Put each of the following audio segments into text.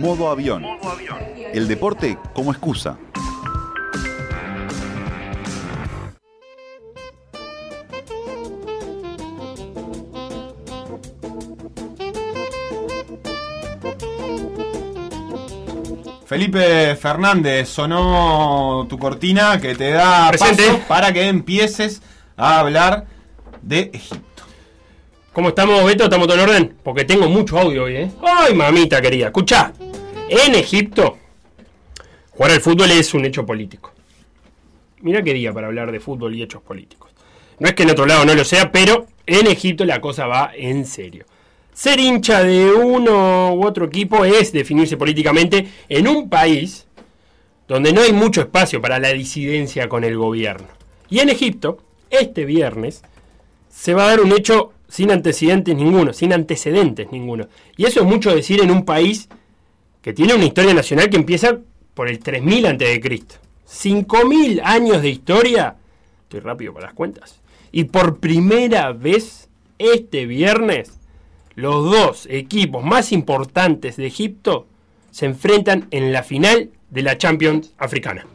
Modo avión. El deporte como excusa. Felipe Fernández, sonó tu cortina que te da Presente. paso para que empieces a hablar de Egipto. ¿Cómo estamos, Beto? ¿Estamos todo en orden? Porque tengo mucho audio hoy, ¿eh? ¡Ay, mamita querida! Escucha, en Egipto, jugar al fútbol es un hecho político. Mira qué día para hablar de fútbol y hechos políticos. No es que en otro lado no lo sea, pero en Egipto la cosa va en serio. Ser hincha de uno u otro equipo es definirse políticamente en un país donde no hay mucho espacio para la disidencia con el gobierno. Y en Egipto, este viernes, se va a dar un hecho sin antecedentes ninguno, sin antecedentes ninguno. Y eso es mucho decir en un país que tiene una historia nacional que empieza por el 3000 a.C. 5000 años de historia. Estoy rápido para las cuentas. Y por primera vez, este viernes, los dos equipos más importantes de Egipto se enfrentan en la final de la Champions africana.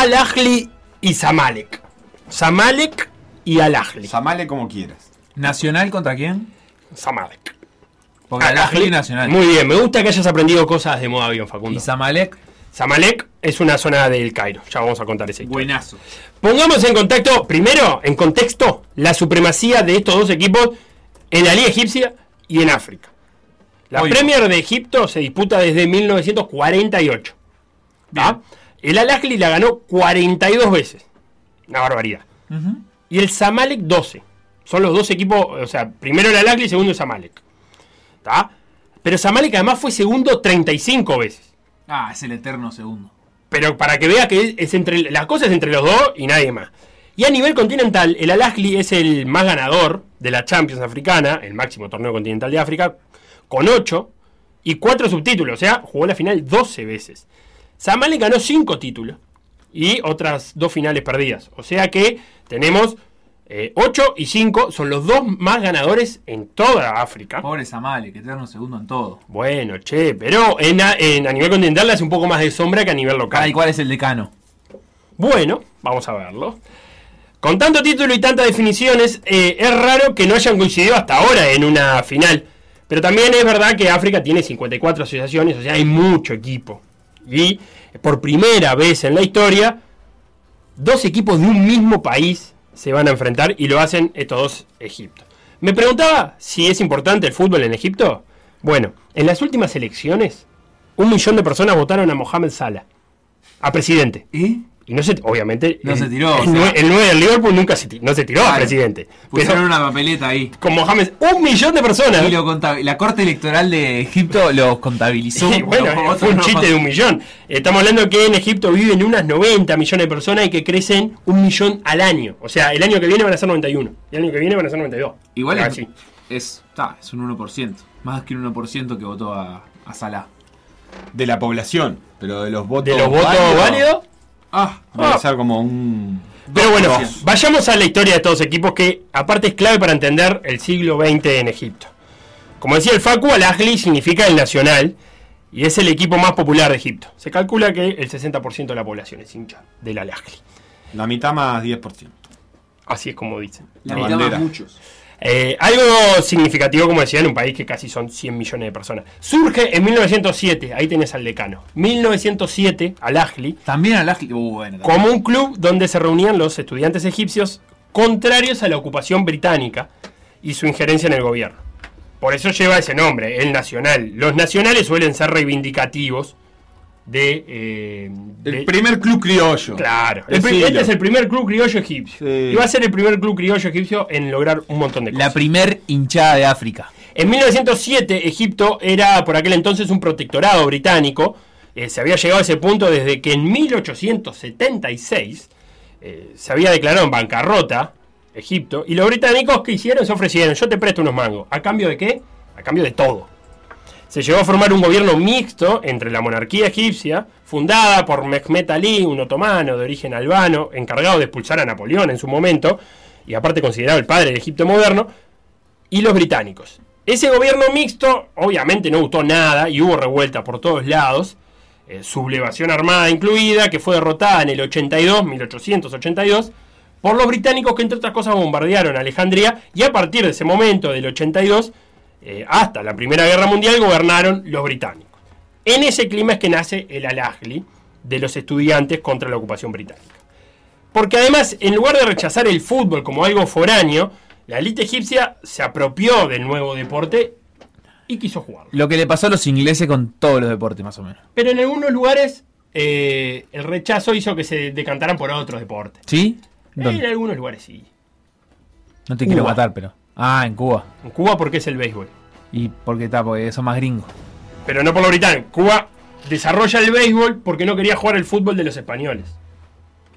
Al Ahly y Zamalek. Zamalek y Al Ahly. Samale como quieras. ¿Nacional contra quién? Zamalek. Porque Al Al Ahly. Ahly Nacional. Muy bien, me gusta que hayas aprendido cosas de modo avión, Facundo. Y Zamalek, Zamalek es una zona del Cairo. Ya vamos a contar ese. buenazo. Pongamos en contacto, primero, en contexto, la supremacía de estos dos equipos en la Liga Egipcia y en África. La. Premier de Egipto se disputa desde 1948. ¿tá? El Al Ahly la ganó 42 veces. Una barbaridad. Y el Zamalek 12. Son los dos equipos, o sea, primero el Al Ahly y segundo el Zamalek. ¿tá? Pero Zamalek además fue segundo 35 veces. Ah, es el eterno segundo. Pero para que vea que es entre la cosa es entre los dos y nadie más. Y a nivel continental, el Al Ahly es el más ganador de la Champions africana, el máximo torneo continental de África, con 8 y 4 subtítulos, o sea, jugó la final 12 veces. Zamalek ganó 5 títulos y otras dos finales perdidas. O sea que tenemos 8 y 5, son los dos más ganadores en toda África. Pobre Zamalek, eterno segundo en todo. Bueno, che, pero en a, en- a nivel continental le hace un poco más de sombra que a nivel local. Ah, ¿y cuál es el decano? Bueno, vamos a verlo. Con tanto título y tantas definiciones, eh, es raro que no hayan coincidido hasta ahora en una final. Pero también es verdad que África tiene 54 asociaciones, o sea, hay mucho equipo. Y por primera vez en la historia, dos equipos de un mismo país se van a enfrentar y lo hacen estos dos Egiptos. Me preguntaba si es importante el fútbol en Egipto. Bueno, en las últimas elecciones, un millón de personas votaron a Mohamed Salah, a presidente. Y no se, obviamente. No el, se tiró, El, o sea. nue- el 9 del Liverpool nunca se, no se tiró Claro. presidente. Pusieron Pero una papeleta ahí. con Mohamed, un millón de personas. Y lo conta- la Corte Electoral de Egipto lo contabilizó. Y bueno, Como fue un no chiste de un millón. Estamos hablando que en Egipto viven unas 90 millones de personas y que crecen un millón al año. O sea, el año que viene van a ser 91. Y el año que viene van a ser 92. Igual es, Así. es, ta, es un 1%. Más que un 1% que votó a, a Salah. De la población, pero de los votos De los votos válidos. Ah, Debe Ah. ser como un. Pero bueno, 2%. vayamos a la historia de estos equipos que aparte es clave para entender el siglo XX en Egipto. Como decía el Facu, Al Ahly significa el nacional y es el equipo más popular de Egipto. Se calcula que el 60% de la población es hincha del Al Ahly. La mitad más 10%. Así es como dicen. la La mitad bandera. más muchos. Eh, algo significativo, como decía, en un país que casi son 100 millones de personas. Surge en 1907, ahí tenés al decano. 1907, Al Ahly, También Al Ahly. Uh, bueno, como un club donde se reunían los estudiantes egipcios contrarios a la ocupación británica y su injerencia en el gobierno. Por eso lleva ese nombre, el nacional. Los nacionales suelen ser reivindicativos de... eh, El de- primer club criollo. Claro, el pri- este es el primer club criollo egipcio. Sí. Y va a ser el primer club criollo egipcio en lograr un montón de cosas. La primer hinchada de África. En 1907, Egipto era por aquel entonces un protectorado británico. Eh, se había llegado a ese punto desde que en 1876 eh, se había declarado en bancarrota Egipto, y los británicos que hicieron se ofrecieron, yo te presto unos mangos. ¿A cambio de qué? A cambio de todo. Se llegó a formar un gobierno mixto entre la monarquía egipcia, fundada por Mehmet Ali, un otomano de origen albano, encargado de expulsar a Napoleón en su momento, y aparte considerado el padre del Egipto moderno, y los británicos. Ese gobierno mixto obviamente no gustó nada y hubo revuelta por todos lados, eh, sublevación armada incluida, que fue derrotada en el 82, 1882, por los británicos que entre otras cosas bombardearon Alejandría y a partir de ese momento, del 82, eh, hasta la Primera Guerra Mundial, gobernaron los británicos. En ese clima es que nace el Al-Ahli de los estudiantes contra la ocupación británica. Porque además, en lugar de rechazar el fútbol como algo foráneo, la élite egipcia se apropió del nuevo deporte y quiso jugarlo. Lo que le pasó a los ingleses con todos los deportes, más o menos. Pero en algunos lugares eh, el rechazo hizo que se decantaran por otros deportes. ¿Sí? En algunos lugares sí. No te quiero matar, pero. Ah, en Cuba. En Cuba porque es el béisbol. Y porque está, porque son más gringos. Pero no por lo británico. Cuba desarrolla el béisbol porque no quería jugar el fútbol de los españoles.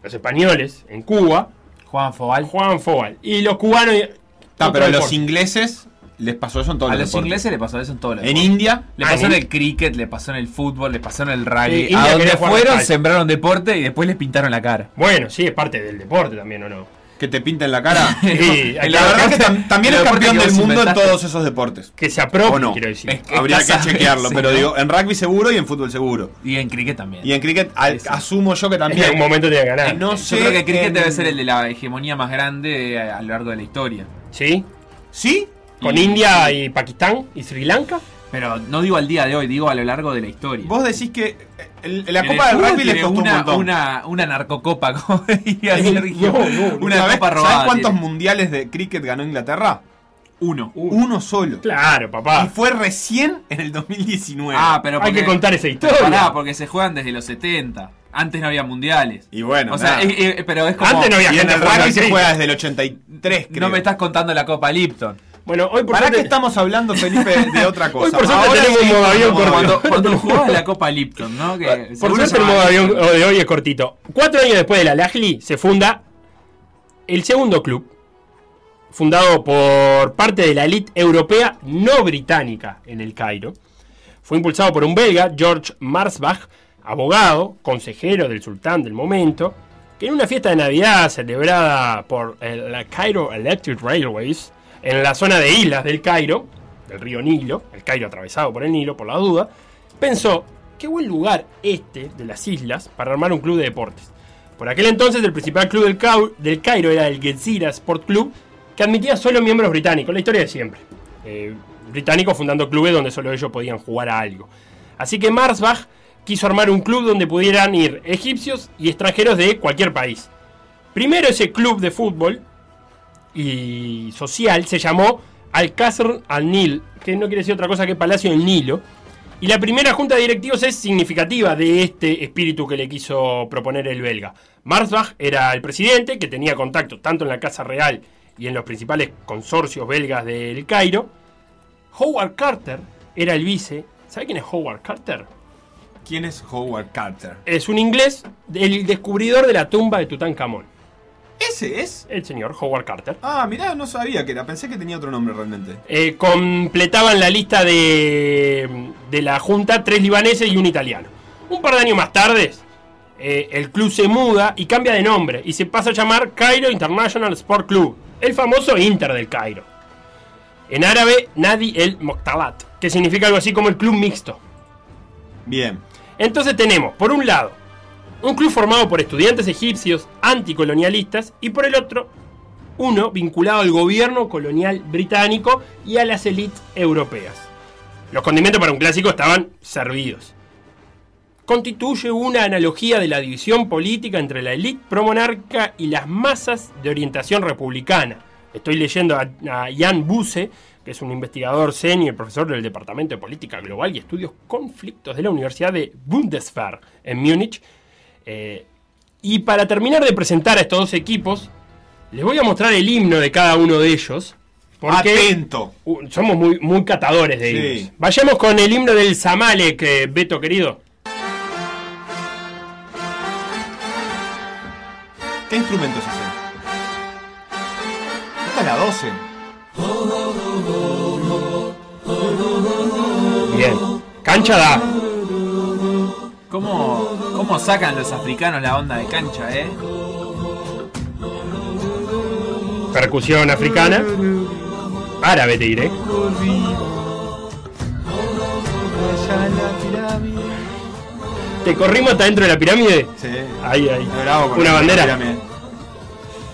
Los españoles en Cuba Juan Fobal. jugaban fútbol. Y los cubanos... Está, pero a los ingleses les pasó eso en todos A los los deportes. ingleses le pasó eso en todos los En deportes. India, Le pasó en el cricket, le pasó en el fútbol, le pasó en el rugby. Sí, India a donde fueron, sembraron deporte y después les pintaron la cara. Bueno, sí, es parte del deporte también, ¿o no? Que te pinten la cara. Sí, El la verdad es que tam- también es campeón del mundo en todos esos deportes. Que se apropie, ¿O no? quiero decir. Es- Habría que chequearlo, sí, pero ¿no? digo, en rugby seguro y en fútbol seguro. Y en cricket también. Y en cricket al- Sí, sí. asumo yo que en también. algún momento tiene que ganar. Eh, no Yo sé creo que cricket en- debe ser el de la hegemonía más grande a, a lo largo de la historia. ¿Sí? ¿Sí? Con Y- India y Pakistán y Sri Lanka. Pero no digo al día de hoy, digo a lo largo de la historia. Vos decís que eh, el- la En Copa el del Rugby les tiene costó una, un montón. Una, una narcocopa, como diría Sergio. No, no, una ¿Sabés, copa sabés robada. cuántos tiene. mundiales de cricket ganó Inglaterra? Uno. Uno solo. Claro, papá. Y fue recién en el 2019. Ah, pero Hay que contar esa historia. pará, porque se juegan desde los 70. Antes no había mundiales. Y bueno, o sea, eh, eh, pero es como. Antes no había y en gente el rugby se juega desde el 83, creo. No me estás contando la Copa Lipton. Bueno, hoy por ¿Para qué estamos hablando, Felipe, de otra cosa? Hoy por suerte Ahora tenemos un modo avión corto. Cuando, jugabas la Copa Lipton, ¿no? Que Por suerte el modo avión de hoy es cortito. Cuatro años después de la Lajli se funda el segundo club, fundado por parte de la élite europea no británica en el Cairo. Fue impulsado por un belga, George Marsbach, abogado, consejero del sultán del momento, que en una fiesta de Navidad celebrada por el- la Cairo Electric Railways, en la zona de islas del Cairo, del río Nilo, el Cairo atravesado por el Nilo, por la duda, pensó, qué buen lugar este de las islas para armar un club de deportes. Por aquel entonces el principal club del, del Cairo era el Gezira Sport Club, que admitía solo miembros británicos, la historia de siempre. Eh, británicos fundando clubes donde solo ellos podían jugar a algo. Así que Marsbach quiso armar un club donde pudieran ir egipcios y extranjeros de cualquier país. Primero ese club de fútbol y social se llamó Al-Qasr al-Nil, que no quiere decir otra cosa que Palacio del Nilo. Y la primera junta de directivos es significativa de este espíritu que le quiso proponer el belga. Marsbach era el presidente, que tenía contacto tanto en la Casa Real y en los principales consorcios belgas del Cairo. Howard Carter era el vice. ¿Sabe quién es Howard Carter? ¿Quién es Howard Carter? Es un inglés, el descubridor de la tumba de Tutankamón. ¿Ese es? El señor Howard Carter. Ah, mirá, no sabía que era. Pensé que tenía otro nombre realmente. Eh, completaban la lista de, de la Junta tres libaneses y un italiano. Un par de años más tarde, eh, el club se muda y cambia de nombre y se pasa a llamar Cairo International Sport Club, el famoso Inter del Cairo. En árabe, Nadi el Moktalat, que significa algo así como el club mixto. Bien. Entonces tenemos, por un lado, un club formado por estudiantes egipcios anticolonialistas y por el otro, uno vinculado al gobierno colonial británico y a las élites europeas. Los condimentos para un clásico estaban servidos. Constituye una analogía de la división política entre la élite promonarca y las masas de orientación republicana. Estoy leyendo a, Jan Buse, que es un investigador senior, profesor del Departamento de Política Global y Estudios Conflictos de la Universidad de Bundeswehr en Múnich. Eh, y para terminar de presentar a estos dos equipos, les voy a mostrar el himno de cada uno de ellos. Porque Atento. uh, somos muy, muy catadores de Sí. himnos. Vayamos con el himno del Zamalek, eh, Beto querido. ¿Qué instrumento es ese? es la 12. Bien. Cancha da. ¿Cómo, ¿Cómo sacan los africanos la onda de cancha, eh? Percusión africana. Árabe te diré. Te corrimos hasta dentro de la pirámide. Sí. Ahí, ahí. Bravo Una bandera.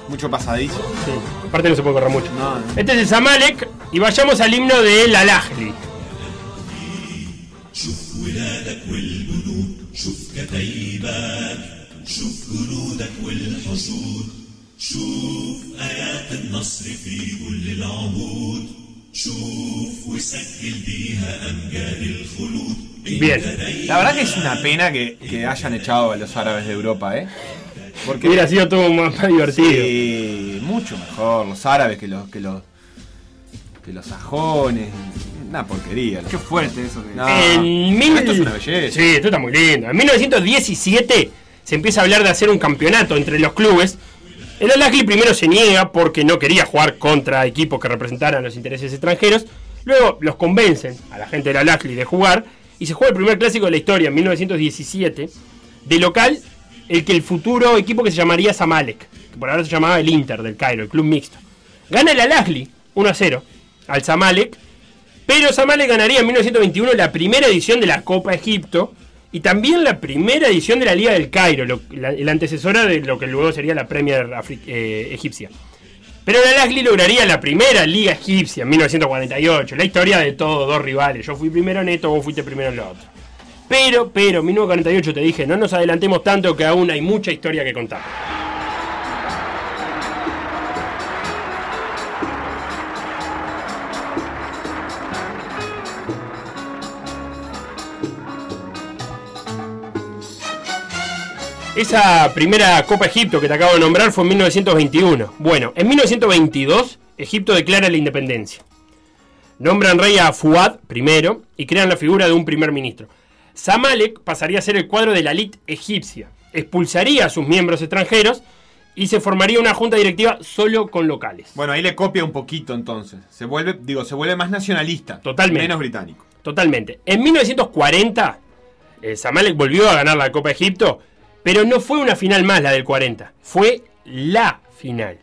Mucho pasadizo. Sí. Aparte no se puede correr mucho. No, no. Este es el Zamalek y vayamos al himno de El Alajli. Bien. La verdad que es una pena que, que hayan echado a los árabes de Europa, ¿eh? Porque Hubiera sido todo más, más divertido. Sí, mucho mejor los árabes que los que los que los sajones. Una porquería. Qué fuerte eso que No, En mil- esto es una belleza. Sí, esto está muy lindo. En 1917 se empieza a hablar de hacer un campeonato entre los clubes. El Al-Ahly primero se niega porque no quería jugar contra equipos que representaran los intereses extranjeros. Luego los convencen a la gente del Al-Ahly de jugar y se juega el primer clásico de la historia en 1917. De local, el que el futuro equipo que se llamaría Zamalek, que por ahora se llamaba el Inter del Cairo, el club mixto. Gana el Al-Ahly 1 a 0 al Zamalek pero Zamalek ganaría en 1921 la primera edición de la Copa Egipto y también la primera edición de la Liga del Cairo, la, antecesora de lo que luego sería la Premier eh, egipcia. Pero el Al-Ahly lograría la primera Liga egipcia en 1948. La historia de todos, dos rivales. Yo fui primero en esto, vos fuiste primero en lo otro. Pero, pero, 1948 te dije, no nos adelantemos tanto que aún hay mucha historia que contar. Esa primera Copa Egipto que te acabo de nombrar fue en 1921. Bueno, en 1922 Egipto declara la independencia. Nombran rey a Fuad primero y crean la figura de un primer ministro. Zamalek pasaría a ser el cuadro de la elite egipcia, expulsaría a sus miembros extranjeros y se formaría una junta directiva solo con locales. Bueno, ahí le copia un poquito entonces. Se vuelve, digo, se vuelve más nacionalista. Totalmente. Menos británico. Totalmente. En 1940, el Zamalek volvió a ganar la Copa Egipto, pero no fue una final más la del 40, fue la final.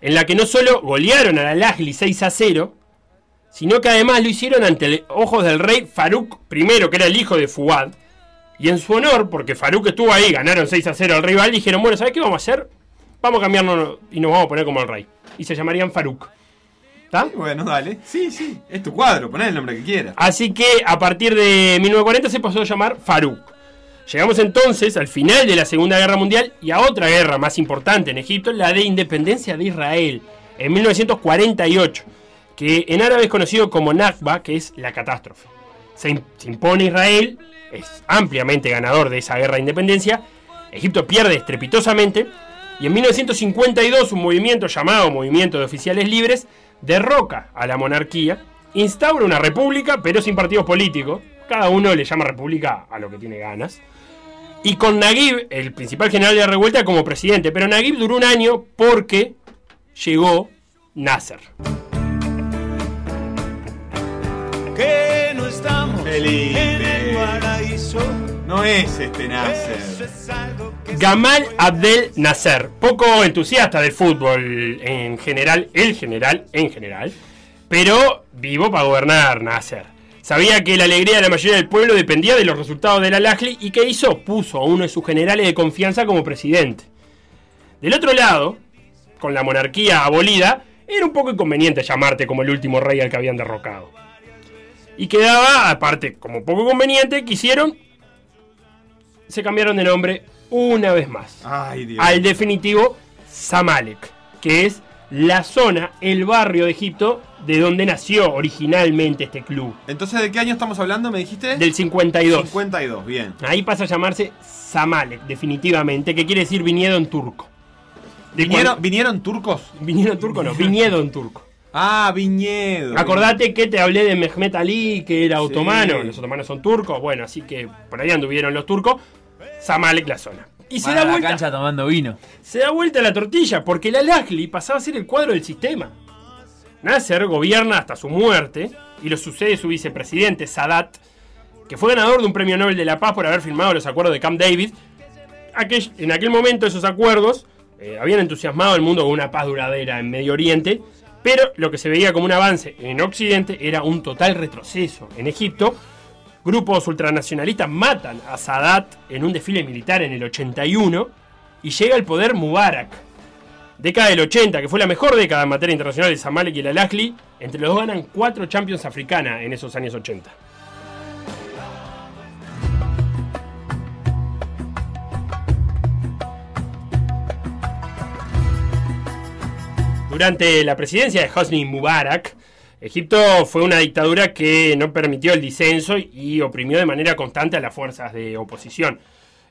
En la que no solo golearon al Al-Ahly 6 a 0, sino que además lo hicieron ante ojos del rey Farouk I, que era el hijo de Fuad. Y en su honor, porque Farouk estuvo ahí, ganaron 6 a 0 al rival, dijeron, bueno, ¿sabes qué vamos a hacer? Vamos a cambiarnos y nos vamos a poner como el rey. Y se llamarían Farouk. ¿Está? Bueno, dale. Sí, sí. Es tu cuadro, poné el nombre que quieras. Así que a partir de 1940 se pasó a llamar Farouk. Llegamos entonces al final de la Segunda Guerra Mundial y a otra guerra más importante en Egipto, la de independencia de Israel, en 1948, que en árabe es conocido como Nakba, que es la catástrofe. Se, im- se impone Israel, es ampliamente ganador de esa guerra de independencia, Egipto pierde estrepitosamente y en 1952 un movimiento llamado Movimiento de Oficiales Libres derroca a la monarquía, instaura una república pero sin partidos políticos, cada uno le llama república a lo que tiene ganas, y con Naguib, el principal general de la revuelta, como presidente, pero Naguib duró un año porque llegó Nasser. que no estamos Felipe. en el paraíso. No es este Nasser. Eso es algo que Gamal Abdel Nasser, poco entusiasta del fútbol en general, el general en general, pero vivo para gobernar Nasser. Sabía que la alegría de la mayoría del pueblo dependía de los resultados del Al-Ahly y ¿qué hizo? Puso a uno de sus generales de confianza como presidente. Del otro lado, con la monarquía abolida, era un poco inconveniente llamarte como el último rey al que habían derrocado. Y quedaba, aparte, como poco conveniente, quisieron, se cambiaron de nombre una vez más Ay, Dios. al definitivo Zamalek, que es la zona, el barrio de Egipto de donde nació originalmente este club, Entonces, ¿de qué año estamos hablando? ¿Me dijiste? del 52. 52, bien. Ahí pasa a llamarse Zamalek, definitivamente, que quiere decir viñedo en turco. De ¿Vinieron, ¿Vinieron turcos? viñedo en turco, no, viñedo en turco. Ah, viñedo. Acordate que te hablé de Mehmet Ali, que era Sí. otomano, los otomanos son turcos, bueno, así que por ahí anduvieron los turcos, Zamalek la zona. Y se da la vuelta. cancha tomando vino. se da vuelta la tortilla, porque el Al-Ahly pasaba a ser el cuadro del sistema. Nasser gobierna hasta su muerte y lo sucede su vicepresidente Sadat, que fue ganador de un premio Nobel de la Paz por haber firmado los acuerdos de Camp David. En aquel momento esos acuerdos eh, habían entusiasmado al mundo con una paz duradera en Medio Oriente, pero lo que se veía como un avance en Occidente era un total retroceso. En Egipto, grupos ultranacionalistas matan a Sadat en un desfile militar en el 81 y llega al poder Mubarak. Década del 80, que fue la mejor década en materia internacional de Zamalek y el Al-Ahly, entre los dos ganan cuatro Champions africanas en esos años 80. Durante la presidencia de Hosni Mubarak, Egipto fue una dictadura que no permitió el disenso y oprimió de manera constante a las fuerzas de oposición.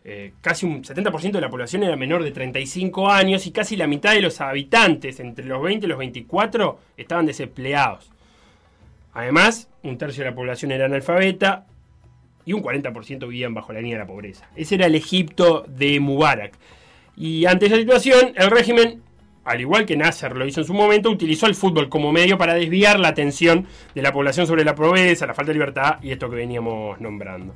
Eh, casi un 70% de la población era menor de 35 años y casi la mitad de los habitantes, entre los 20 y los 24, estaban desempleados. Además, un tercio de la población era analfabeta y un 40% vivían bajo la línea de la pobreza. Ese era el Egipto de Mubarak. Y ante esa situación, el régimen, al igual que Nasser lo hizo en su momento, utilizó el fútbol como medio para desviar la atención de la población sobre la pobreza, la falta de libertad y esto que veníamos nombrando.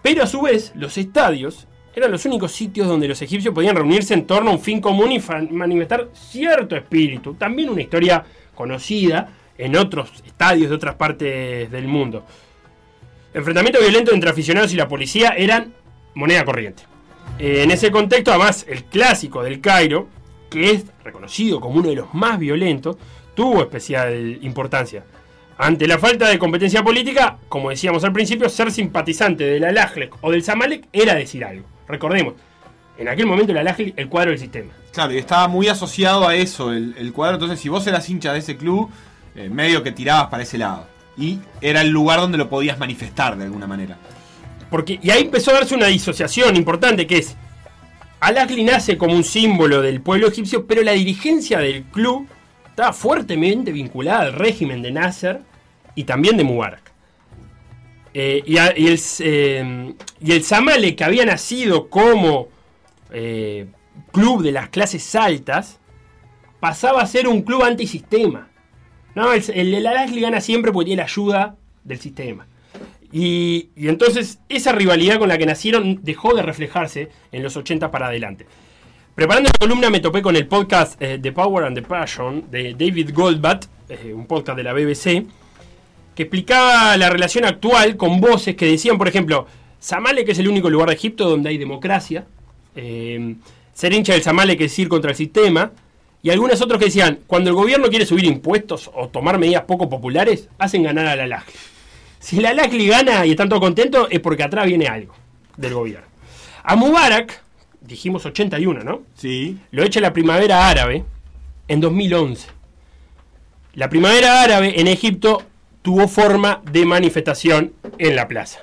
Pero a su vez, los estadios eran los únicos sitios donde los egipcios podían reunirse en torno a un fin común y manifestar cierto espíritu. También una historia conocida en otros estadios de otras partes del mundo. Enfrentamientos violentos entre aficionados y la policía eran moneda corriente. Eh, en ese contexto, además, el clásico del Cairo, que es reconocido como uno de los más violentos, tuvo especial importancia. Ante la falta de competencia política, como decíamos al principio, ser simpatizante del Al-Ahly o del Zamalek era decir algo. Recordemos, en aquel momento el Al-Ahly, el cuadro del sistema. Claro, y estaba muy asociado a eso el, el cuadro. Entonces, si vos eras hincha de ese club, eh, medio que tirabas para ese lado. Y era el lugar donde lo podías manifestar de alguna manera. Porque, y ahí empezó a darse una disociación importante que es, Al-Ahly nace como un símbolo del pueblo egipcio, pero la dirigencia del club estaba fuertemente vinculada al régimen de Nasser y también de Mubarak. Eh, y, el, eh, y el Zamalek, que había nacido como eh, club de las clases altas, pasaba a ser un club antisistema. No, el, el, Al-Ahly gana siempre porque tiene la ayuda del sistema. Y, entonces esa rivalidad con la que nacieron dejó de reflejarse en los 80 para adelante. Preparando la columna me topé con el podcast eh, The Power and the Passion de David Goldbat, eh, un podcast de la BBC, que explicaba la relación actual con voces que decían, por ejemplo, Zamalek es el único lugar de Egipto donde hay democracia, eh, ser hincha del Zamalek es ir contra el sistema, y algunos otros que decían, cuando el gobierno quiere subir impuestos o tomar medidas poco populares, hacen ganar a la. Si la Al-Ahly gana y están todos contentos, es porque atrás viene algo del gobierno. A Mubarak, dijimos 81, ¿no? Sí. Lo echa la primavera árabe en 2011. La primavera árabe en Egipto tuvo forma de manifestación en la plaza.